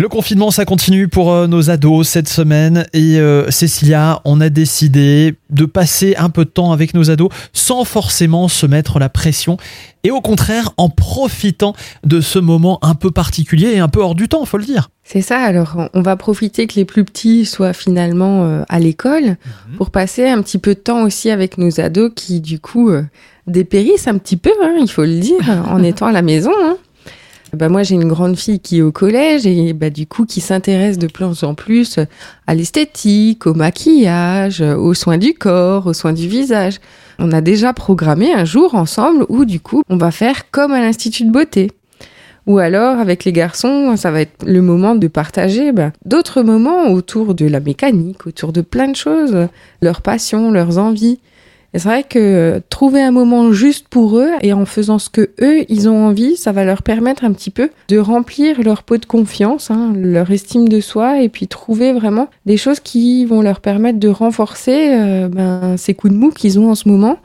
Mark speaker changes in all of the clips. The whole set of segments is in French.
Speaker 1: Le confinement, ça continue pour euh, nos ados cette semaine. Et euh, Cécilia, on a décidé de passer un peu de temps avec nos ados sans forcément se mettre la pression. Et au contraire, en profitant de ce moment un peu particulier et un peu hors du temps, faut le dire.
Speaker 2: C'est ça, alors on va profiter que les plus petits soient finalement euh, à l'école pour passer un petit peu de temps aussi avec nos ados qui du coup euh, dépérissent un petit peu, hein, il faut le dire, en étant à la maison. hein. Bah, moi j'ai une grande fille qui est au collège et bah, du coup qui s'intéresse de plus en plus à l'esthétique, au maquillage, aux soins du corps, aux soins du visage. On a déjà programmé un jour ensemble où du coup on va faire comme à l'Institut de beauté. Ou alors, avec les garçons, ça va être le moment de partager bah, d'autres moments autour de la mécanique, autour de plein de choses, leurs passions, leurs envies. Et c'est vrai que euh, trouver un moment juste pour eux et en faisant ce que eux, ils ont envie, ça va leur permettre un petit peu de remplir leur pot de confiance, hein, leur estime de soi et puis trouver vraiment des choses qui vont leur permettre de renforcer euh, ben, ces coups de mou qu'ils ont en ce moment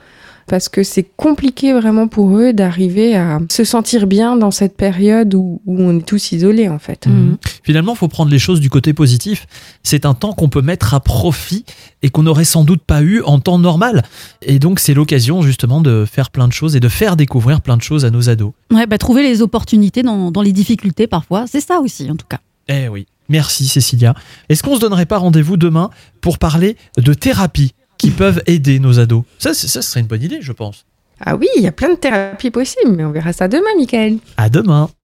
Speaker 2: parce que c'est compliqué vraiment pour eux d'arriver à se sentir bien dans cette période où, où on est tous isolés en fait.
Speaker 1: Mhm. Finalement, faut prendre les choses du côté positif. C'est un temps qu'on peut mettre à profit et qu'on n'aurait sans doute pas eu en temps normal. Et donc, c'est l'occasion justement de faire plein de choses et de faire découvrir plein de choses à nos ados.
Speaker 3: Ouais, bah, trouver les opportunités dans, dans les difficultés parfois, c'est ça aussi en tout cas.
Speaker 1: Eh oui. Merci Cécilia. Est-ce qu'on se donnerait pas rendez-vous demain pour parler de thérapie? Qui peuvent aider nos ados ça, ça serait une bonne idée, je pense.
Speaker 2: Ah oui, il y a plein de thérapies possibles, mais on verra ça demain, Michael.
Speaker 1: À demain.